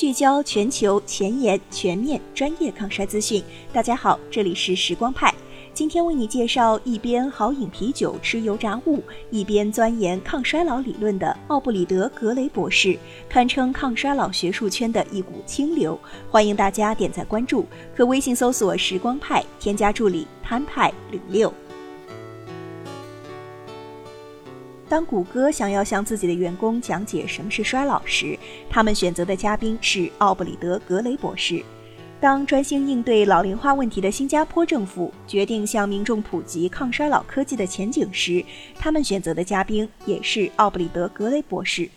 聚焦全球前沿、全面、专业抗衰资讯。大家好，这里是时光派。今天为你介绍一边好饮啤酒、吃油炸物，一边钻研抗衰老理论的奥布里德·格雷博士，堪称抗衰老学术圈的一股清流。欢迎大家点赞关注，可微信搜索“时光派”，添加助理潘派零六。当谷歌想要向自己的员工讲解什么是衰老时，他们选择的嘉宾是奥布里德·格雷博士。当专心应对老龄化问题的新加坡政府决定向民众普及抗衰老科技的前景时，他们选择的嘉宾也是奥布里德·格雷博士。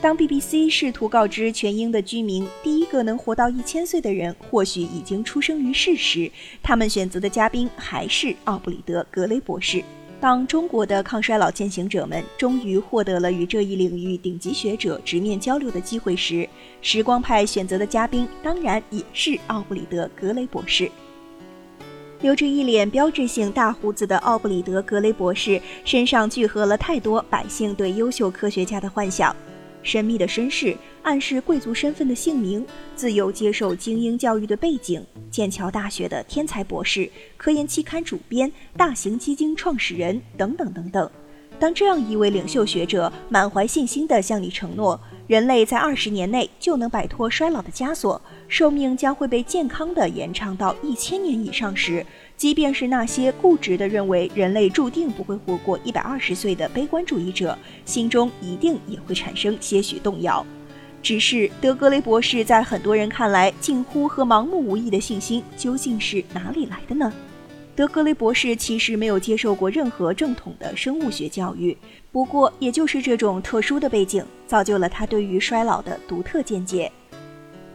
当 BBC 试图告知全英的居民第一个能活到一千岁的人或许已经出生于世时，他们选择的嘉宾还是奥布里德·格雷博士。当中国的抗衰老践行者们终于获得了与这一领域顶级学者直面交流的机会时，时光派选择的嘉宾当然也是奥布里德·格雷博士。留着一脸标志性大胡子的奥布里德·格雷博士身上聚合了太多百姓对优秀科学家的幻想。神秘的身世，暗示贵族身份的姓名，自幼接受精英教育的背景，剑桥大学的天才博士，科研期刊主编，大型基金创始人，等等等等。当这样一位领袖学者满怀信心地向你承诺，人类在二十年内就能摆脱衰老的枷锁，寿命将会被健康地延长到一千年以上时，即便是那些固执地认为人类注定不会活过一百二十岁的悲观主义者，心中一定也会产生些许动摇。只是德格雷博士在很多人看来近乎和盲目无益的信心，究竟是哪里来的呢？德格雷博士其实没有接受过任何正统的生物学教育，不过也就是这种特殊的背景，造就了他对于衰老的独特见解。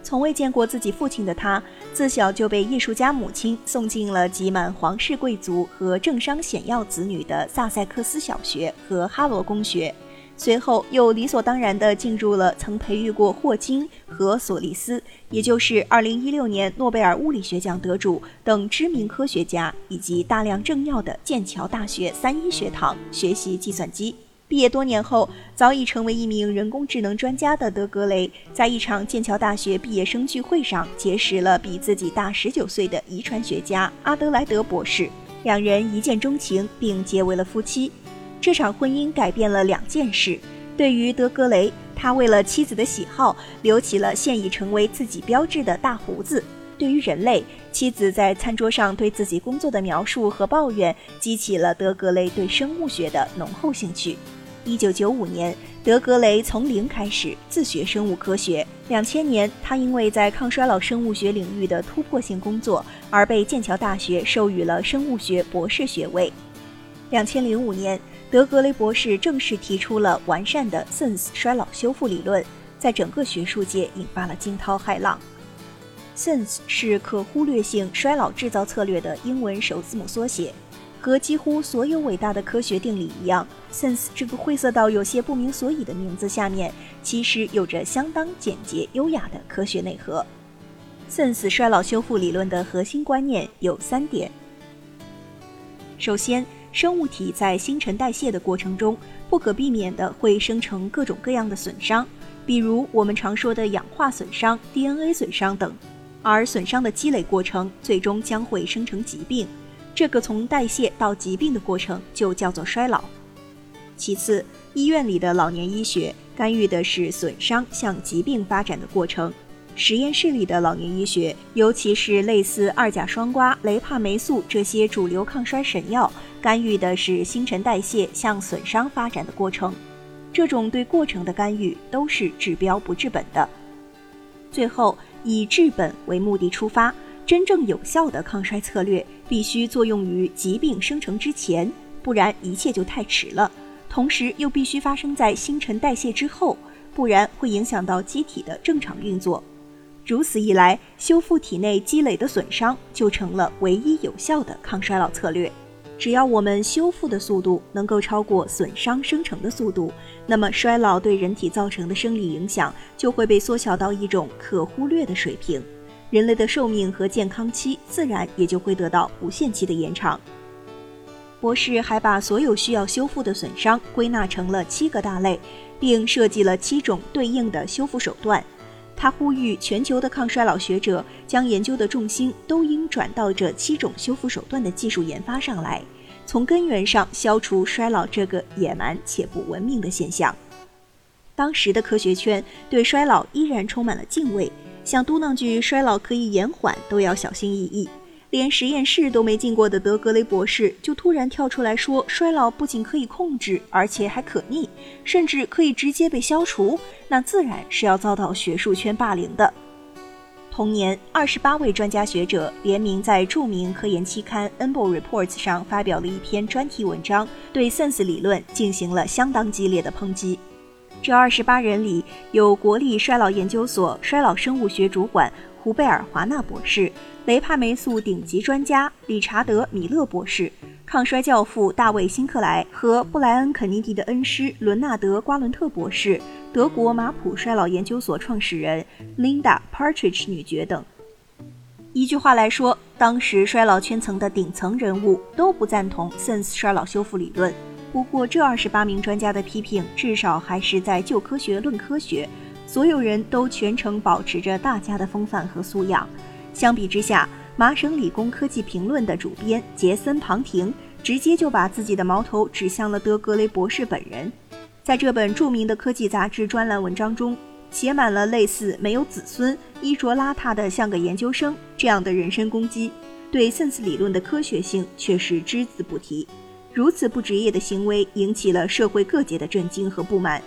从未见过自己父亲的他，自小就被艺术家母亲送进了挤满皇室贵族和政商显要子女的萨塞克斯小学和哈罗公学。随后又理所当然地进入了曾培育过霍金和索利斯，也就是2016年诺贝尔物理学奖得主等知名科学家以及大量政要的剑桥大学三一学堂学习计算机。毕业多年后，早已成为一名人工智能专家的德格雷，在一场剑桥大学毕业生聚会上结识了比自己大十九岁的遗传学家阿德莱德博士，两人一见钟情，并结为了夫妻。这场婚姻改变了两件事。对于德格雷，他为了妻子的喜好留起了现已成为自己标志的大胡子；对于人类，妻子在餐桌上对自己工作的描述和抱怨，激起了德格雷对生物学的浓厚兴趣。一九九五年，德格雷从零开始自学生物科学。两千年，他因为在抗衰老生物学领域的突破性工作，而被剑桥大学授予了生物学博士学位。两千零五年。德格雷博士正式提出了完善的 SENS 衰老修复理论，在整个学术界引发了惊涛骇浪。SENS 是可忽略性衰老制造策略的英文首字母缩写。和几乎所有伟大的科学定理一样，SENS 这个晦涩到有些不明所以的名字下面，其实有着相当简洁优雅的科学内核。SENS 衰老修复理论的核心观念有三点：首先，生物体在新陈代谢的过程中，不可避免地会生成各种各样的损伤，比如我们常说的氧化损伤、DNA 损伤等。而损伤的积累过程，最终将会生成疾病。这个从代谢到疾病的过程，就叫做衰老。其次，医院里的老年医学干预的是损伤向疾病发展的过程。实验室里的老年医学，尤其是类似二甲双胍、雷帕霉素这些主流抗衰神药，干预的是新陈代谢向损伤发展的过程。这种对过程的干预都是治标不治本的。最后，以治本为目的出发，真正有效的抗衰策略必须作用于疾病生成之前，不然一切就太迟了。同时，又必须发生在新陈代谢之后，不然会影响到机体的正常运作。如此一来，修复体内积累的损伤就成了唯一有效的抗衰老策略。只要我们修复的速度能够超过损伤生成的速度，那么衰老对人体造成的生理影响就会被缩小到一种可忽略的水平，人类的寿命和健康期自然也就会得到无限期的延长。博士还把所有需要修复的损伤归纳成了七个大类，并设计了七种对应的修复手段。他呼吁全球的抗衰老学者将研究的重心都应转到这七种修复手段的技术研发上来，从根源上消除衰老这个野蛮且不文明的现象。当时的科学圈对衰老依然充满了敬畏，想嘟囔句“衰老可以延缓”都要小心翼翼。连实验室都没进过的德格雷博士，就突然跳出来说，衰老不仅可以控制，而且还可逆，甚至可以直接被消除，那自然是要遭到学术圈霸凌的。同年，二十八位专家学者联名在著名科研期刊《e n b o Reports》上发表了一篇专题文章，对 Sense 理论进行了相当激烈的抨击。这二十八人里有国立衰老研究所衰老生物学主管胡贝尔·华纳博士。雷帕霉素顶级专家理查德·米勒博士、抗衰教父大卫·辛克莱和布莱恩·肯尼迪的恩师伦纳德·瓜伦特博士、德国马普衰老研究所创始人 Linda Partridge 女爵等。一句话来说，当时衰老圈层的顶层人物都不赞同 Sense 衰老修复理论。不过，这二十八名专家的批评至少还是在就科学论科学，所有人都全程保持着大家的风范和素养。相比之下，麻省理工科技评论的主编杰森·庞廷直接就把自己的矛头指向了德格雷博士本人。在这本著名的科技杂志专栏文章中，写满了类似“没有子孙、衣着邋遢的像个研究生”这样的人身攻击，对 sense 理论的科学性却是只字不提。如此不职业的行为引起了社会各界的震惊和不满，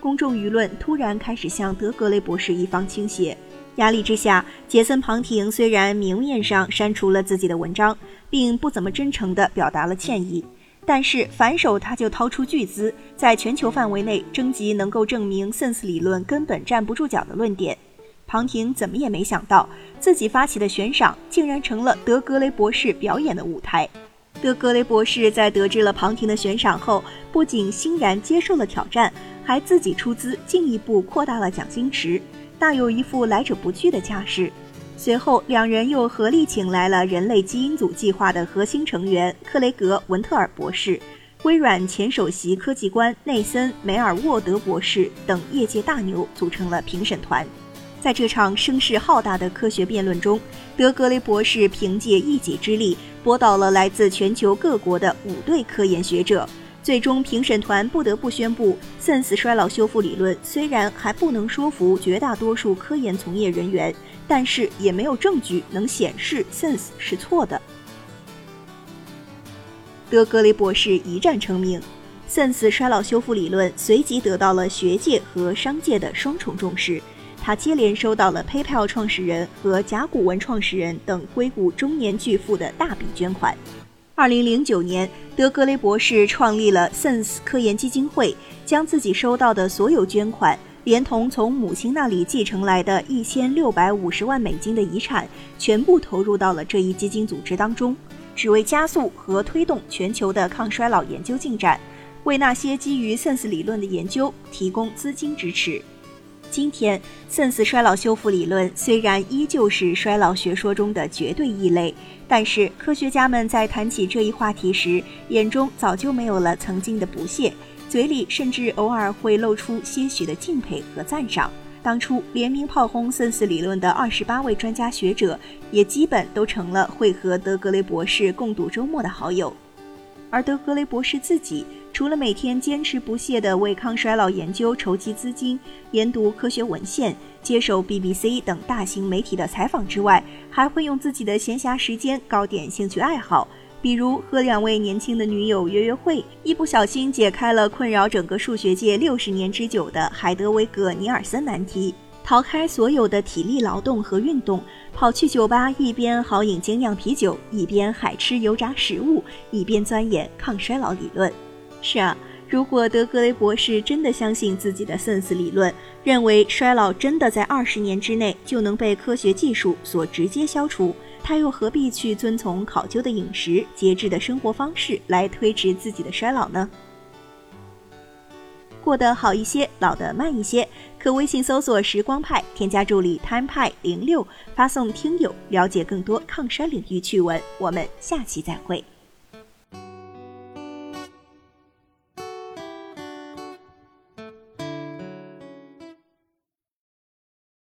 公众舆论突然开始向德格雷博士一方倾斜。压力之下，杰森·庞廷虽然明面上删除了自己的文章，并不怎么真诚地表达了歉意，但是反手他就掏出巨资，在全球范围内征集能够证明 Sense 理论根本站不住脚的论点。庞廷怎么也没想到，自己发起的悬赏竟然成了德格雷博士表演的舞台。德格雷博士在得知了庞廷的悬赏后，不仅欣然接受了挑战，还自己出资进一步扩大了奖金池。大有一副来者不拒的架势。随后，两人又合力请来了人类基因组计划的核心成员克雷格·文特尔博士、微软前首席科技官内森·梅尔沃德博士等业界大牛，组成了评审团。在这场声势浩大的科学辩论中，德格雷博士凭借一己之力驳倒了来自全球各国的五对科研学者。最终，评审团不得不宣布，SENS 衰老修复理论虽然还不能说服绝大多数科研从业人员，但是也没有证据能显示 SENS 是错的。德格雷博士一战成名，SENS 衰老修复理论随即得到了学界和商界的双重重视，他接连收到了 PayPal 创始人和甲骨文创始人等硅谷中年巨富的大笔捐款。二零零九年，德格雷博士创立了 SENS 科研基金会，将自己收到的所有捐款，连同从母亲那里继承来的一千六百五十万美金的遗产，全部投入到了这一基金组织当中，只为加速和推动全球的抗衰老研究进展，为那些基于 SENS 理论的研究提供资金支持。今天，sense 衰老修复理论虽然依旧是衰老学说中的绝对异类，但是科学家们在谈起这一话题时，眼中早就没有了曾经的不屑，嘴里甚至偶尔会露出些许的敬佩和赞赏。当初联名炮轰 sense 理论的二十八位专家学者，也基本都成了会和德格雷博士共度周末的好友，而德格雷博士自己。除了每天坚持不懈地为抗衰老研究筹集资金、研读科学文献、接受 BBC 等大型媒体的采访之外，还会用自己的闲暇时间搞点兴趣爱好，比如和两位年轻的女友约约会，一不小心解开了困扰整个数学界六十年之久的海德维格尼尔森难题，逃开所有的体力劳动和运动，跑去酒吧，一边豪饮精酿啤酒，一边海吃油炸食物，一边钻研抗衰老理论。是啊，如果德格雷博士真的相信自己的 sense 理论，认为衰老真的在二十年之内就能被科学技术所直接消除，他又何必去遵从考究的饮食、节制的生活方式来推迟自己的衰老呢？过得好一些，老得慢一些，可微信搜索“时光派”，添加助理 “time 派零六”，发送“听友”了解更多抗衰领域趣闻。我们下期再会。